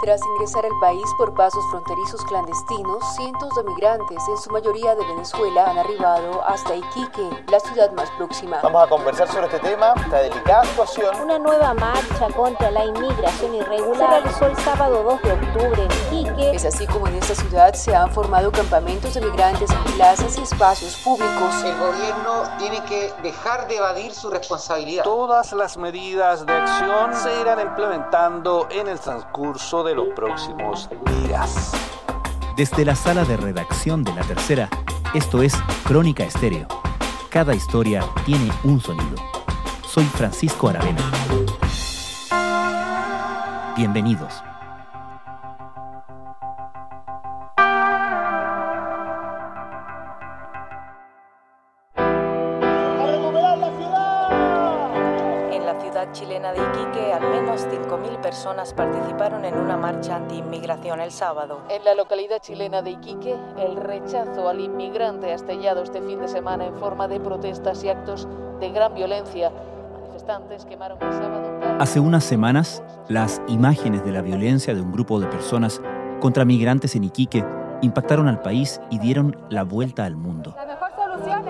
Tras ingresar al país por pasos fronterizos clandestinos, cientos de migrantes, en su mayoría de Venezuela, han arribado hasta Iquique, la ciudad más próxima. Vamos a conversar sobre este tema, esta delicada situación. Una nueva marcha contra la inmigración irregular se realizó el sábado 2 de octubre en Iquique. Es así como en esta ciudad se han formado campamentos de migrantes en plazas y espacios públicos. El gobierno tiene que dejar de evadir su responsabilidad. Todas las medidas de acción se irán implementando en el transcurso de los próximos días. Desde la sala de redacción de La Tercera, esto es Crónica Estéreo. Cada historia tiene un sonido. Soy Francisco Aravena. Bienvenidos. chilena de Iquique, al menos 5.000 personas participaron en una marcha anti-inmigración el sábado. En la localidad chilena de Iquique, el rechazo al inmigrante ha estallado este fin de semana en forma de protestas y actos de gran violencia. Manifestantes quemaron el sábado. Hace unas semanas, las imágenes de la violencia de un grupo de personas contra migrantes en Iquique impactaron al país y dieron la vuelta al mundo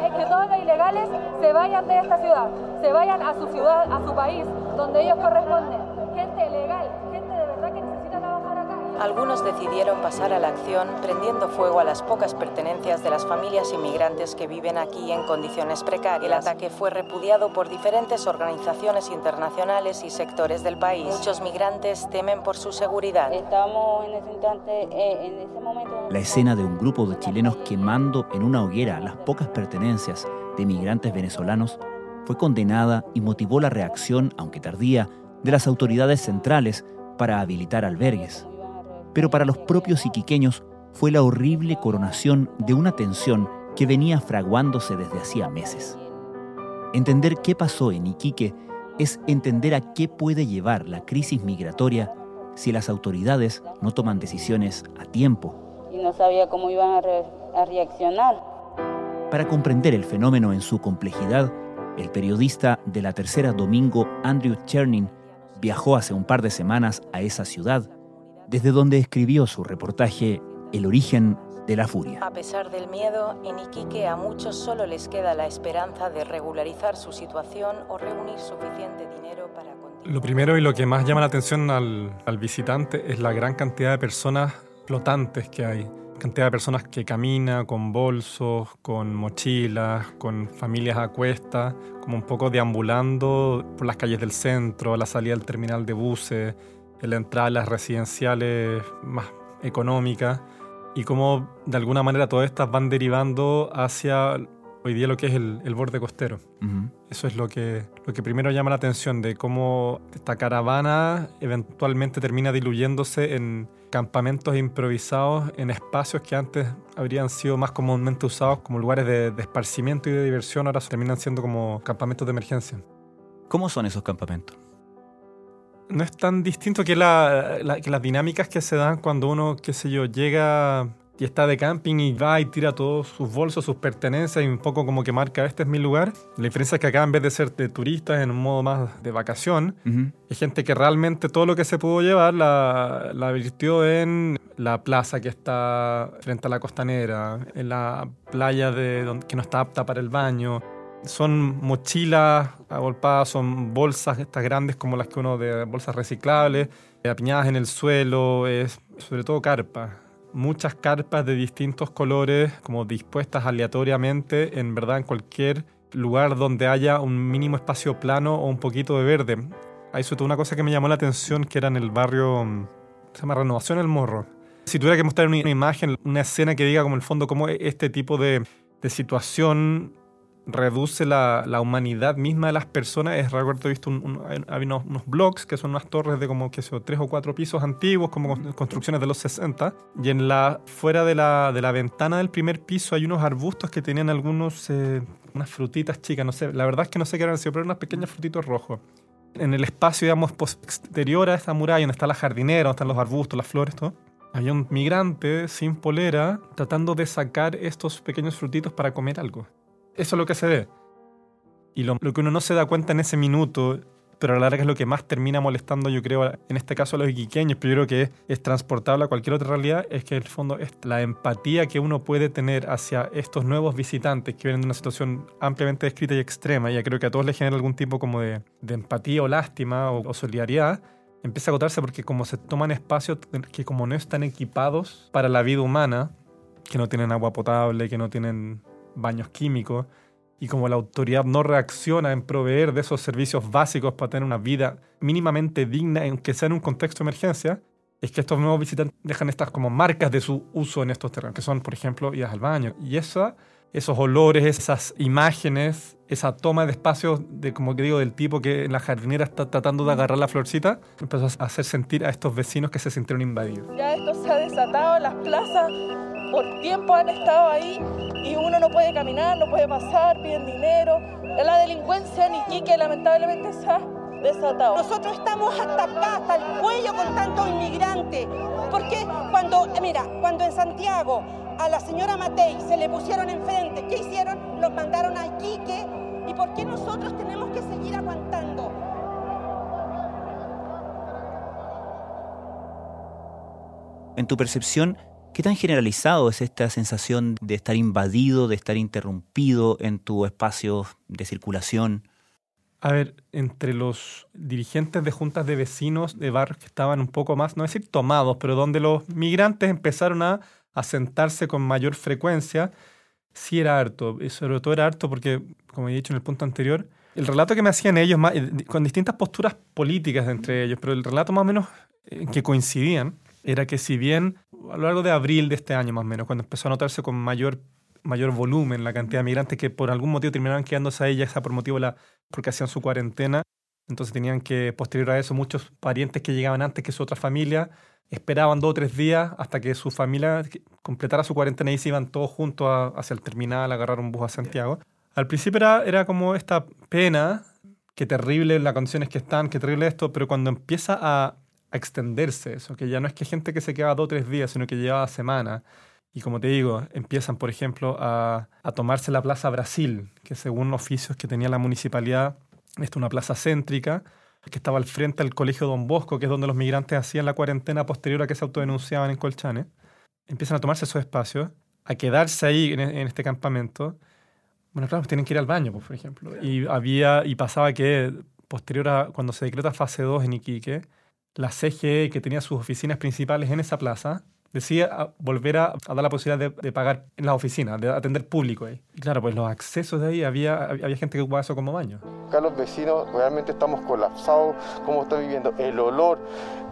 es que todos los ilegales se vayan de esta ciudad, se vayan a su ciudad, a su país, donde ellos corresponden. Gente legal, gente Algunos decidieron pasar a la acción prendiendo fuego a las pocas pertenencias de las familias inmigrantes que viven aquí en condiciones precarias. El ataque fue repudiado por diferentes organizaciones internacionales y sectores del país. Muchos migrantes temen por su seguridad. Estamos en ese instante, eh, en ese momento... La escena de un grupo de chilenos quemando en una hoguera las pocas pertenencias de migrantes venezolanos fue condenada y motivó la reacción, aunque tardía, de las autoridades centrales para habilitar albergues pero para los propios iquiqueños fue la horrible coronación de una tensión que venía fraguándose desde hacía meses. Entender qué pasó en Iquique es entender a qué puede llevar la crisis migratoria si las autoridades no toman decisiones a tiempo. Y no sabía cómo iban a, reaccionar. Para comprender el fenómeno en su complejidad, el periodista de la tercera domingo, Andrew Chernin, viajó hace un par de semanas a esa ciudad desde donde escribió su reportaje El origen de la furia. A pesar del miedo, en Iquique a muchos solo les queda la esperanza de regularizar su situación o reunir suficiente dinero para continuar. Lo primero y lo que más llama la atención al, al visitante es la gran cantidad de personas flotantes que hay cantidad de personas que camina con bolsos, con mochilas, con familias a cuesta, como un poco deambulando por las calles del centro, a la salida del terminal de buses, en la entrada a las residenciales más económicas y cómo de alguna manera todas estas van derivando hacia hoy día lo que es el, borde costero. Eso es lo que, lo que primero llama la atención de cómo esta caravana eventualmente termina diluyéndose en campamentos improvisados en espacios que antes habrían sido más comúnmente usados como lugares de, de esparcimiento y de diversión, ahora terminan siendo como campamentos de emergencia. ¿Cómo son esos campamentos? No es tan distinto que, las dinámicas que se dan cuando uno, qué sé yo, llega y está de camping y va y tira todos sus bolsos, sus pertenencias y un poco como que marca, este es mi lugar. La diferencia es que acá en vez de ser de turistas en un modo más de vacación, hay gente que realmente todo lo que se pudo llevar la, la virtió en la plaza que está frente a la costanera, en la playa de donde, que no está apta para el baño son mochilas agolpadas, son bolsas estas grandes como las que uno de bolsas reciclables, apiñadas en el suelo, es sobre todo carpas. Muchas carpas de distintos colores, como dispuestas aleatoriamente, en verdad en cualquier lugar donde haya un mínimo espacio plano o un poquito de verde. Hay sobre todo una cosa que me llamó la atención, que era en el barrio, se llama Renovación El Morro. Si tuviera que mostrar una imagen, una escena que diga como el fondo cómo este tipo de, de situación reduce la, la, humanidad misma de las personas. Es, recuerdo, he visto un, hay unos, unos, blogs que son unas torres de como que son tres o cuatro pisos antiguos, como construcciones de los 60. Y en la, fuera de la, de la ventana del primer piso hay unos arbustos que tenían algunos, eh, unas frutitas chicas, no sé, la verdad es que no sé qué eran, pero eran unos pequeños frutitos rojos. En el espacio, digamos, exterior a esta muralla, donde está la jardinera, donde están los arbustos, las flores, todo. Había un migrante sin polera tratando de sacar estos pequeños frutitos para comer algo. Eso es lo que se ve. Y lo, que uno no se da cuenta en ese minuto pero a la larga es lo que más termina molestando, yo creo, en este caso a los iquiqueños, pero yo creo que es, transportable a cualquier otra realidad, es que en el fondo es la empatía que uno puede tener hacia estos nuevos visitantes que vienen de una situación ampliamente descrita y extrema, y ya creo que a todos les genera algún tipo como de, de empatía o lástima o, o solidaridad, empieza a agotarse porque como se toman espacios que como no están equipados para la vida humana, que no tienen agua potable, que no tienen baños químicos, y como la autoridad no reacciona en proveer de esos servicios básicos para tener una vida mínimamente digna, aunque sea en un contexto de emergencia, es que estos nuevos visitantes dejan estas como marcas de su uso en estos terrenos, que son, por ejemplo, idas al baño. Y esa, esos olores, esas imágenes, esa toma de espacios, de, como que digo, del tipo que en la jardinera está tratando de agarrar la florcita, empezó a hacer sentir a estos vecinos que se sintieron invadidos. Ya esto se ha desatado, las plazas por tiempo han estado ahí y uno no puede caminar, no puede pasar, piden dinero. La delincuencia en Iquique lamentablemente se ha desatado. Nosotros estamos hasta acá, hasta el cuello con tantos inmigrantes. Porque cuando, mira, cuando en Santiago a la señora Matei se le pusieron enfrente, ¿qué hicieron? Los mandaron a Iquique. ¿Y por qué nosotros tenemos que seguir aguantando? En tu percepción, ¿Qué tan generalizado es esta sensación de estar invadido, de estar interrumpido en tu espacio de circulación? A ver, entre los dirigentes de juntas de vecinos de barrios que estaban un poco más, no decir tomados, pero donde los migrantes empezaron a asentarse con mayor frecuencia, sí era harto. Y sobre todo era harto porque, como he dicho en el punto anterior, el relato que me hacían ellos, con distintas posturas políticas entre ellos, pero el relato más o menos que coincidían, era que si bien a lo largo de abril de este año más o menos, cuando empezó a notarse con mayor, mayor volumen la cantidad de migrantes que por algún motivo terminaban quedándose ahí, ya sea por motivo la, porque hacían su cuarentena, entonces tenían que, posterior a eso, muchos parientes que llegaban antes que su otra familia, esperaban dos o tres días hasta que su familia completara su cuarentena y se iban todos juntos hacia el terminal a agarrar un bus a Santiago. Al principio era, era como esta pena, qué terrible las condiciones que están, qué terrible esto, pero cuando empieza a a extenderse eso, que ya no es que gente que se queda dos o tres días, sino que lleva semanas. Y como te digo, empiezan, por ejemplo, a, a, tomarse la Plaza Brasil, que según oficios que tenía la municipalidad, esta es una plaza céntrica, que estaba al frente del Colegio Don Bosco, que es donde los migrantes hacían la cuarentena posterior a que se autodenunciaban en Colchane. Empiezan a tomarse esos espacios, a quedarse ahí en, en este campamento. Bueno, claro, pues tienen que ir al baño, pues, por ejemplo. Y, había, y pasaba que posterior a cuando se decreta fase 2 en Iquique, la CGE, que tenía sus oficinas principales en esa plaza, decía volver a, dar la posibilidad de, pagar en las oficinas, de atender público ahí. Claro, pues los accesos de ahí, había, había gente que ocupaba eso como baño. Acá los vecinos realmente estamos colapsados, cómo están viviendo. El olor,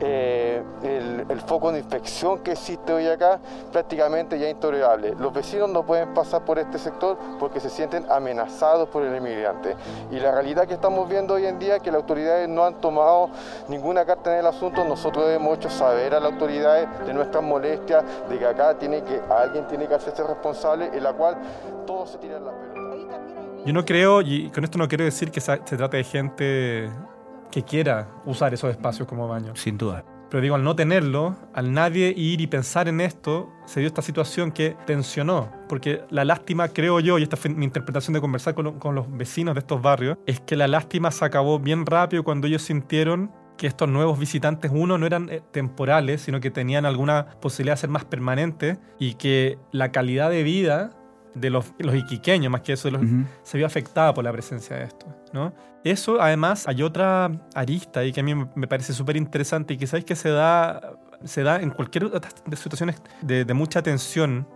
eh, el, el, foco de infección que existe hoy acá, prácticamente ya intolerable. Los vecinos no pueden pasar por este sector porque se sienten amenazados por el inmigrante. Y la realidad que estamos viendo hoy en día es que las autoridades no han tomado ninguna carta en el asunto. Nosotros hemos hecho saber a las autoridades de nuestras molestias, de que acá tiene que, alguien tiene que hacerse responsable, en la cual todos se tiran la pelota. Yo no creo, y con esto no quiero decir que se trate de gente que quiera usar esos espacios como baño. Sin duda. Pero digo, al no tenerlo, al nadie ir y pensar en esto, se dio esta situación que tensionó. Porque la lástima, creo yo, y esta fue mi interpretación de conversar con, con los vecinos de estos barrios, es que la lástima se acabó bien rápido cuando ellos sintieron que estos nuevos visitantes, uno, no eran temporales, sino que tenían alguna posibilidad de ser más permanentes y que la calidad de vida de los, los iquiqueños, más que eso, los, uh -huh. se vio afectada por la presencia de esto. ¿no? Eso, además, hay otra arista ahí que a mí me parece súper interesante y que sabéis que se da, se da en cualquier de situaciones de, de, mucha tensión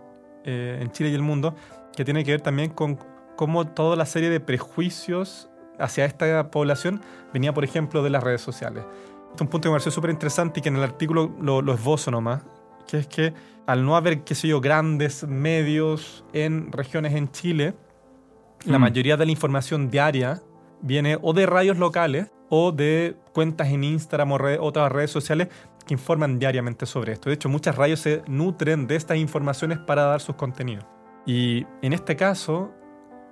eh, en Chile y el mundo, que tiene que ver también con cómo toda la serie de prejuicios hacia esta población venía, por ejemplo, de las redes sociales. Este es un punto que me pareció súper interesante y que en el artículo lo, lo esbozo nomás, que es que al no haber, qué sé yo, grandes medios en regiones en Chile, mm. la mayoría de la información diaria viene o de radios locales o de cuentas en Instagram o red, otras redes sociales que informan diariamente sobre esto. De hecho, muchas radios se nutren de estas informaciones para dar sus contenidos. Y en este caso,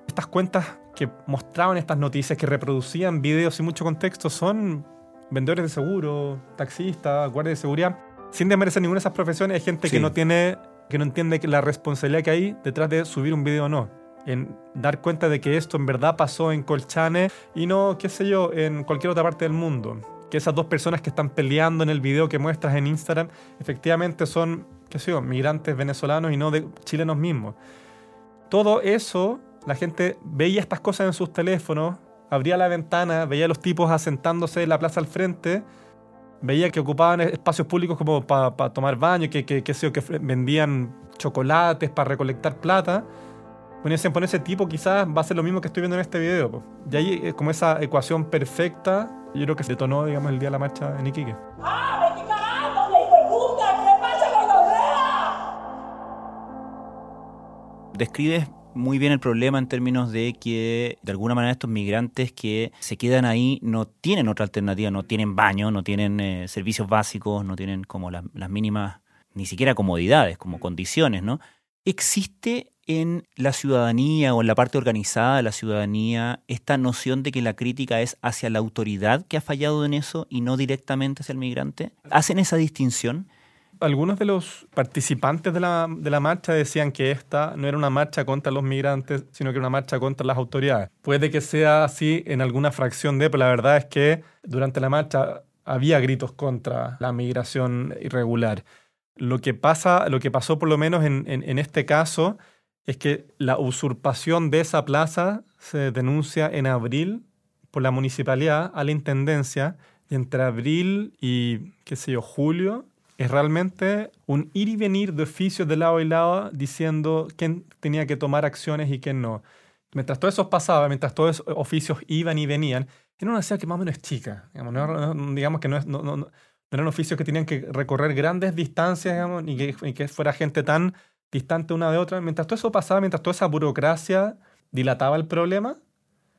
estas cuentas que mostraban estas noticias, que reproducían videos sin mucho contexto, son vendedores de seguro, taxistas, guardias de seguridad, sin desmerecer ninguna de esas profesiones, hay gente sí. que no tiene, que no entiende la responsabilidad que hay detrás de subir un video o no. en dar cuenta de que esto en verdad pasó en Colchane y no, qué sé yo, en cualquier otra parte del mundo. Que esas dos personas que están peleando en el video que muestras en Instagram, efectivamente son, qué sé yo, migrantes venezolanos y no de chilenos mismos. Todo eso, la gente veía estas cosas en sus teléfonos, abría la ventana, veía a los tipos asentándose en la plaza al frente, veía que ocupaban espacios públicos como para tomar baño, que, que, que, que vendían chocolates para recolectar plata. Bueno, decían, por ese tipo quizás va a ser lo mismo que estoy viendo en este video. Y ahí, como esa ecuación perfecta, yo creo que se detonó, digamos, el día de la marcha en Iquique. ¡Ah, me ¿Qué pasa con Describes muy bien el problema en términos de que de alguna manera estos migrantes que se quedan ahí no tienen otra alternativa, no tienen baño, no tienen eh, servicios básicos, no tienen como las mínimas, ni siquiera comodidades, como condiciones, ¿no? ¿Existe en la ciudadanía o en la parte organizada de la ciudadanía esta noción de que la crítica es hacia la autoridad que ha fallado en eso y no directamente hacia el migrante? ¿Hacen esa distinción? Algunos de los participantes de la, marcha decían que esta no era una marcha contra los migrantes, sino que era una marcha contra las autoridades. Puede que sea así en alguna fracción de, pero la verdad es que durante la marcha había gritos contra la migración irregular. Lo que, pasa, lo que pasó por lo menos en, en, en este caso es que la usurpación de esa plaza se denuncia en abril por la municipalidad a la intendencia y entre abril y, qué sé yo, julio es realmente un ir y venir de oficios de lado y lado diciendo quién tenía que tomar acciones y quién no. Mientras todo eso pasaba, mientras todos esos oficios iban y venían, era una ciudad que más o menos es chica. Digamos, que no, no, eran oficios que tenían que recorrer grandes distancias digamos, y, que, que fuera gente tan distante una de otra. Mientras todo eso pasaba, mientras toda esa burocracia dilataba el problema,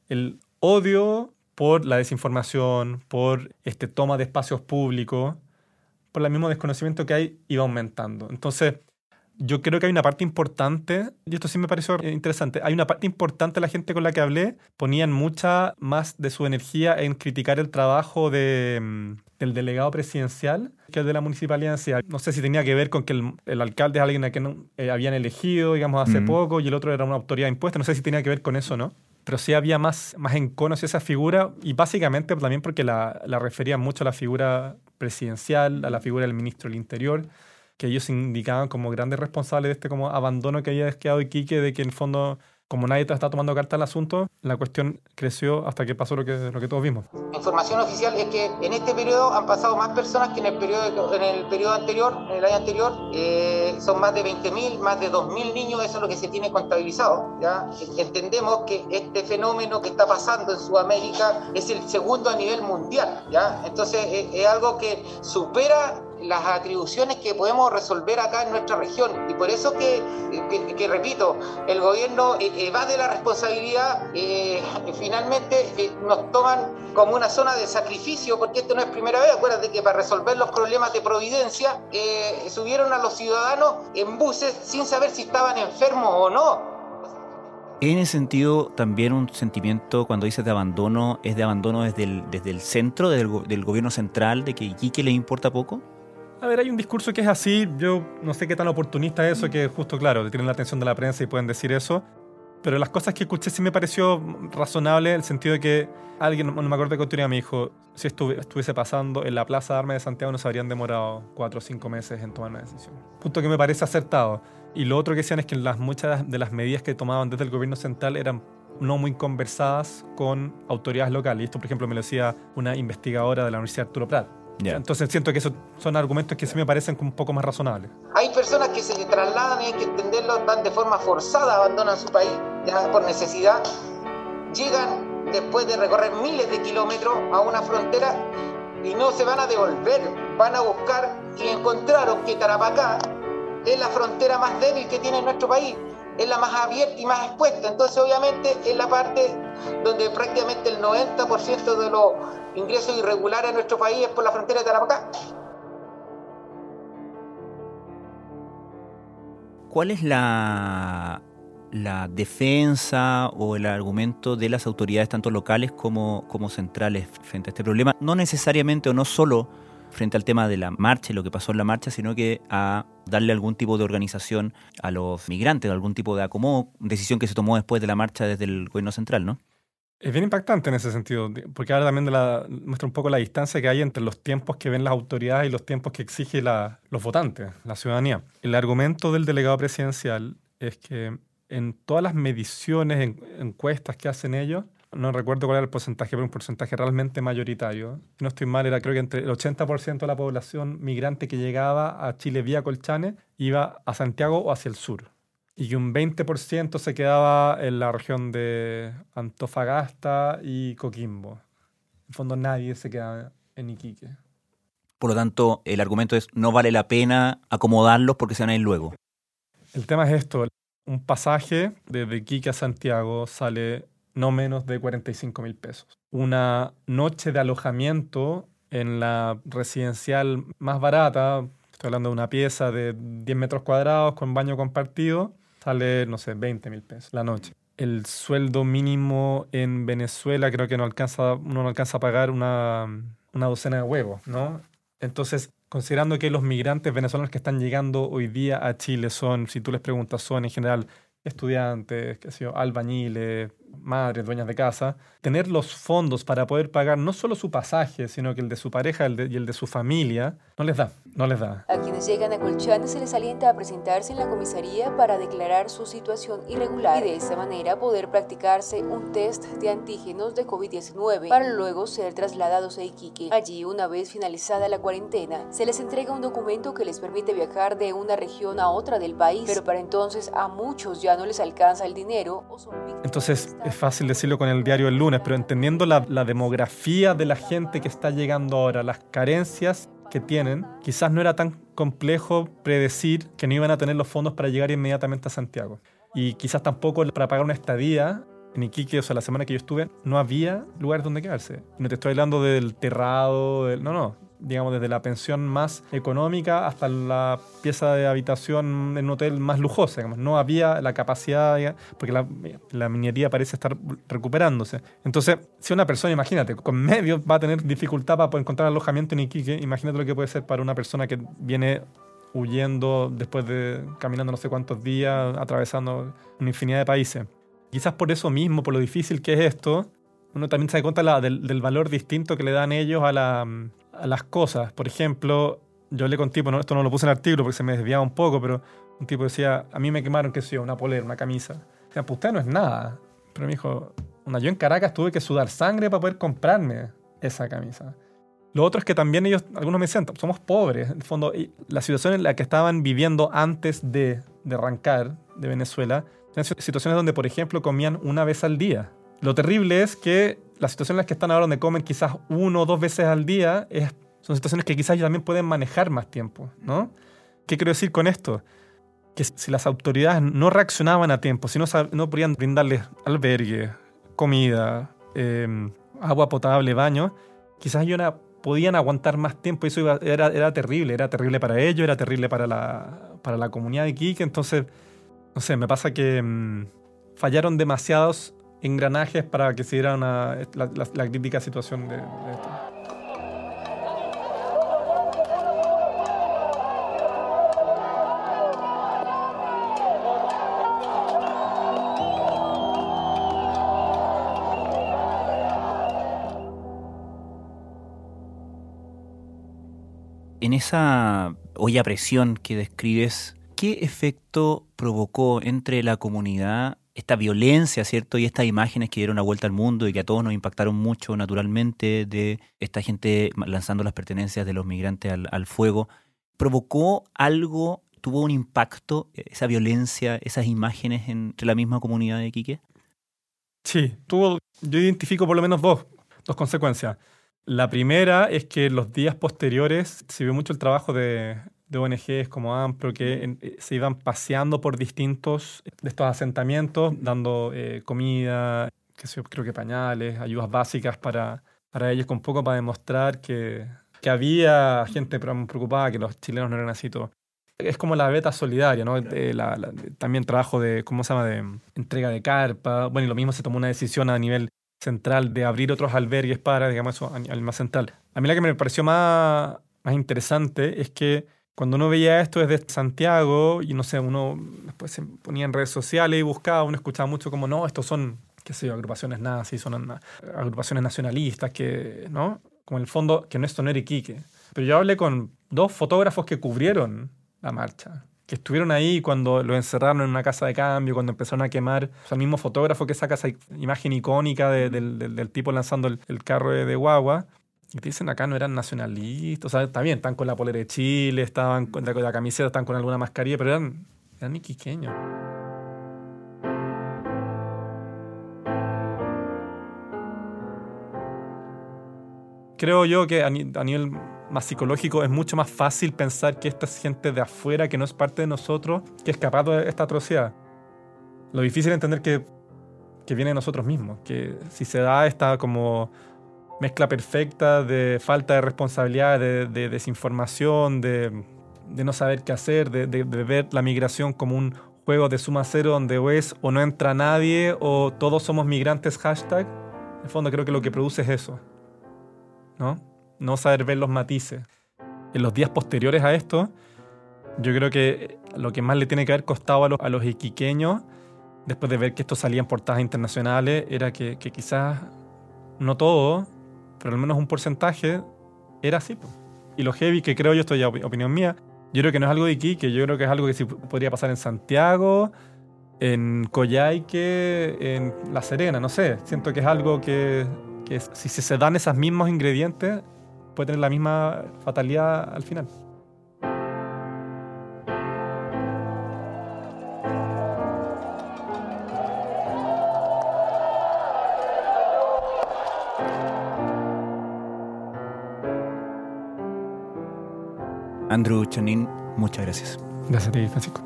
el odio por la desinformación, por este toma de espacios públicos, por el mismo desconocimiento que hay, iba aumentando. Entonces, yo creo que hay una parte importante, y esto sí me pareció interesante, hay una parte importante de la gente con la que hablé, ponían mucha más de su energía en criticar el trabajo de, mm, del delegado presidencial que el de la municipalidad. No sé si tenía que ver con que el, alcalde es alguien a quien eh, habían elegido, digamos, hace poco, y el otro era una autoridad impuesta, no sé si tenía que ver con eso, ¿no? pero sí había más, más encono hacia esa figura y básicamente también porque la, la referían mucho a la figura presidencial, a la figura del ministro del Interior, que ellos indicaban como grandes responsables de este como abandono que había quedado Iquique, de que en el fondo como nadie está tomando carta al asunto, la cuestión creció hasta que pasó lo que, lo que todos vimos. La información oficial es que en este periodo han pasado más personas que en el periodo, en el periodo anterior, en el año anterior. Eh, son más de 20.000, más de 2.000 niños, eso es lo que se tiene contabilizado. ¿ya? Entendemos que este fenómeno que está pasando en Sudamérica es el segundo a nivel mundial. ¿ya? Entonces es, es algo que supera las atribuciones que podemos resolver acá en nuestra región. Y por eso que, que, repito, el gobierno evade la responsabilidad, eh, finalmente eh, nos toman como una zona de sacrificio, porque esto no es primera vez, acuérdate que para resolver los problemas de providencia eh, subieron a los ciudadanos en buses sin saber si estaban enfermos o no. En ese sentido, también un sentimiento, cuando dices de abandono, es de abandono desde el, desde el centro, del, del gobierno central, de que Iquique le importa poco. A ver, hay un discurso que es así, yo no sé qué tan oportunista es eso, que justo, claro, tienen la atención de la prensa y pueden decir eso, pero las cosas que escuché sí me pareció razonable, en el sentido de que alguien, no, me acuerdo qué autoridad me dijo, si estuviese pasando en la Plaza de Armas de Santiago nos habrían demorado cuatro o cinco meses en tomar una decisión. Punto que me parece acertado. Y lo otro que decían es que las, muchas de las medidas que tomaban desde el gobierno central eran no muy conversadas con autoridades locales. Y esto, por ejemplo, me lo decía una investigadora de la Universidad Arturo Prat entonces siento que esos son argumentos que sí me parecen un poco más razonables. Hay personas que se trasladan y hay que entenderlo, van de forma forzada, abandonan su país ya por necesidad, llegan después de recorrer miles de kilómetros a una frontera y no se van a devolver, van a buscar y encontraron que Tarapacá es la frontera más débil que tiene nuestro país, es la más abierta y más expuesta, entonces obviamente es la parte donde prácticamente el 90% de los ingresos irregulares en nuestro país es por la frontera de Tarapacá. ¿Cuál es la, la defensa o el argumento de las autoridades, tanto locales como, como centrales, frente a este problema? No necesariamente o no solo frente al tema de la marcha y lo que pasó en la marcha, sino que a darle algún tipo de organización a los migrantes, algún tipo de acomodo, decisión que se tomó después de la marcha desde el gobierno central, ¿no? Es bien impactante en ese sentido, porque ahora también muestra un poco la distancia que hay entre los tiempos que ven las autoridades y los tiempos que exigen los votantes, la ciudadanía. El argumento del delegado presidencial es que en todas las mediciones, encuestas que hacen ellos, no recuerdo cuál era el porcentaje, pero un porcentaje realmente mayoritario. Si no estoy mal, era creo que entre el 80% de la población migrante que llegaba a Chile vía Colchane iba a Santiago o hacia el sur. Y que un 20% se quedaba en la región de Antofagasta y Coquimbo. En el fondo nadie se queda en Iquique. Por lo tanto, el argumento es no vale la pena acomodarlos porque se van a ir luego. El tema es esto. Un pasaje desde Iquique a Santiago sale no menos de 45 mil pesos. Una noche de alojamiento en la residencial más barata, estoy hablando de una pieza de 10 metros cuadrados con baño compartido, sale, no sé, 20 mil pesos la noche. El sueldo mínimo en Venezuela creo que no alcanza, uno no alcanza a pagar una, una docena de huevos, ¿no? Entonces, considerando que los migrantes venezolanos que están llegando hoy día a Chile son, si tú les preguntas, son en general estudiantes, qué sé yo, albañiles, madres, dueñas de casa, tener los fondos para poder pagar no solo su pasaje, sino que el de su pareja y el de su familia, no les da, no les da. A quienes llegan a Colchane se les alienta a presentarse en la comisaría para declarar su situación irregular y de esa manera poder practicarse un test de antígenos de COVID-19 para luego ser trasladados a Iquique. Allí, una vez finalizada la cuarentena, se les entrega un documento que les permite viajar de una región a otra del país, pero para entonces a muchos ya no les alcanza el dinero o son Entonces, es fácil decirlo con el diario el lunes, pero entendiendo la, demografía de la gente que está llegando ahora, las carencias que tienen, quizás no era tan complejo predecir que no iban a tener los fondos para llegar inmediatamente a Santiago. Y quizás tampoco para pagar una estadía en Iquique, o sea, la semana que yo estuve, no había lugar donde quedarse. No te estoy hablando del terrado, del, no, no digamos, desde la pensión más económica hasta la pieza de habitación en un hotel más lujosa. Digamos. No había la capacidad, porque la, la, minería parece estar recuperándose. Entonces, si una persona, imagínate, con medios va a tener dificultad para encontrar alojamiento en Iquique, imagínate lo que puede ser para una persona que viene huyendo después de caminando no sé cuántos días, atravesando una infinidad de países. Quizás por eso mismo, por lo difícil que es esto, uno también se da cuenta del, del, valor distinto que le dan ellos a la, las cosas. Por ejemplo, yo hablé con tipo, esto no lo puse en el artículo porque se me desviaba un poco, pero un tipo decía, a mí me quemaron, qué sé yo, una polera, una camisa. O sea, pues usted no es nada. Pero me dijo, una, yo en Caracas tuve que sudar sangre para poder comprarme esa camisa. Lo otro es que también ellos, algunos me decían, somos pobres. En el fondo, la situación en la que estaban viviendo antes de, de arrancar de Venezuela, eran situaciones donde, por ejemplo, comían una vez al día. Lo terrible es que las situaciones en las que están ahora donde comen quizás uno o dos veces al día son situaciones que quizás ellos también pueden manejar más tiempo, ¿no? ¿Qué quiero decir con esto? Que si las autoridades no reaccionaban a tiempo, si no, no podían brindarles albergue, comida, em, agua potable, baño, quizás ellos podían aguantar más tiempo eso era, era terrible, era terrible para ellos, era terrible para la, para la comunidad de Iquique, entonces, no sé, me pasa que mm, fallaron demasiados engranajes para que se diera la, crítica situación de, esto. En esa olla presión que describes, ¿qué efecto provocó entre la comunidad esta violencia, ¿cierto? Y estas imágenes que dieron la vuelta al mundo y que a todos nos impactaron mucho naturalmente de esta gente lanzando las pertenencias de los migrantes al, fuego, ¿provocó algo, tuvo un impacto esa violencia, esas imágenes entre la misma comunidad de Quique? Sí, tuvo, yo identifico por lo menos dos, dos consecuencias. La primera es que en los días posteriores se vio mucho el trabajo de, de ONGs como AMPRO que eh, se iban paseando por distintos de estos asentamientos, dando eh, comida, que creo que pañales, ayudas básicas para, para ellos, con poco para demostrar que, que había gente preocupada, que los chilenos no eran así todos. Es como la beta solidaria, ¿no? también trabajo de, ¿cómo se llama?, de entrega de carpa. Bueno, y lo mismo se tomó una decisión a nivel central de abrir otros albergues para, digamos, eso, al más central. A mí la que me pareció más más interesante es que cuando uno veía esto desde Santiago y no sé, uno después se ponía en redes sociales y buscaba, uno escuchaba mucho como, no, estos son, qué sé yo, agrupaciones nazis, son agrupaciones nacionalistas, que, ¿no? Como en el fondo, que no, esto no era Iquique. Pero yo hablé con dos fotógrafos que cubrieron la marcha, que estuvieron ahí cuando lo encerraron en una casa de cambio, cuando empezaron a quemar. O el mismo fotógrafo que saca esa imagen icónica del, tipo lanzando el, carro de, guagua. Y te dicen acá no eran nacionalistas, o bien, están con la polera de Chile, estaban con la, camiseta, están con alguna mascarilla, pero eran, eran iquiqueños. Creo yo que a nivel más psicológico, es mucho más fácil pensar que esta es gente de afuera, que no es parte de nosotros, que es capaz de esta atrocidad. Lo difícil es entender que, que viene de nosotros mismos, que si se da esta como mezcla perfecta de falta de responsabilidad, de, desinformación, de, no saber qué hacer, de, ver la migración como un juego de suma cero donde o es o no entra nadie o todos somos migrantes hashtag, en el fondo creo que lo que produce es eso. ¿No? no saber ver los matices. En los días posteriores a esto, yo creo que lo que más le tiene que haber costado a los, a los iquiqueños, después de ver que esto salía en portadas internacionales, era que, quizás no todo, pero al menos un porcentaje era así. Y lo heavy, que creo yo, esto ya opinión mía, yo creo que no es algo de Iquique, yo creo que es algo que sí podría pasar en Santiago, en Coyhaique, en La Serena, no sé. Siento que es algo que, que si se dan esos mismos ingredientes, puede tener la misma fatalidad al final. Andrew Chanin, muchas gracias. Gracias a ti, Francisco.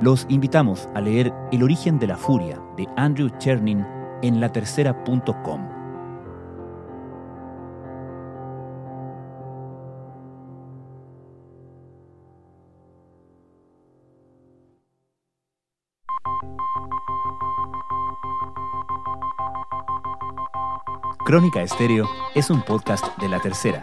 Los invitamos a leer El origen de la furia de Andrew Chernin en latercera.com. Crónica Estéreo es un podcast de La Tercera.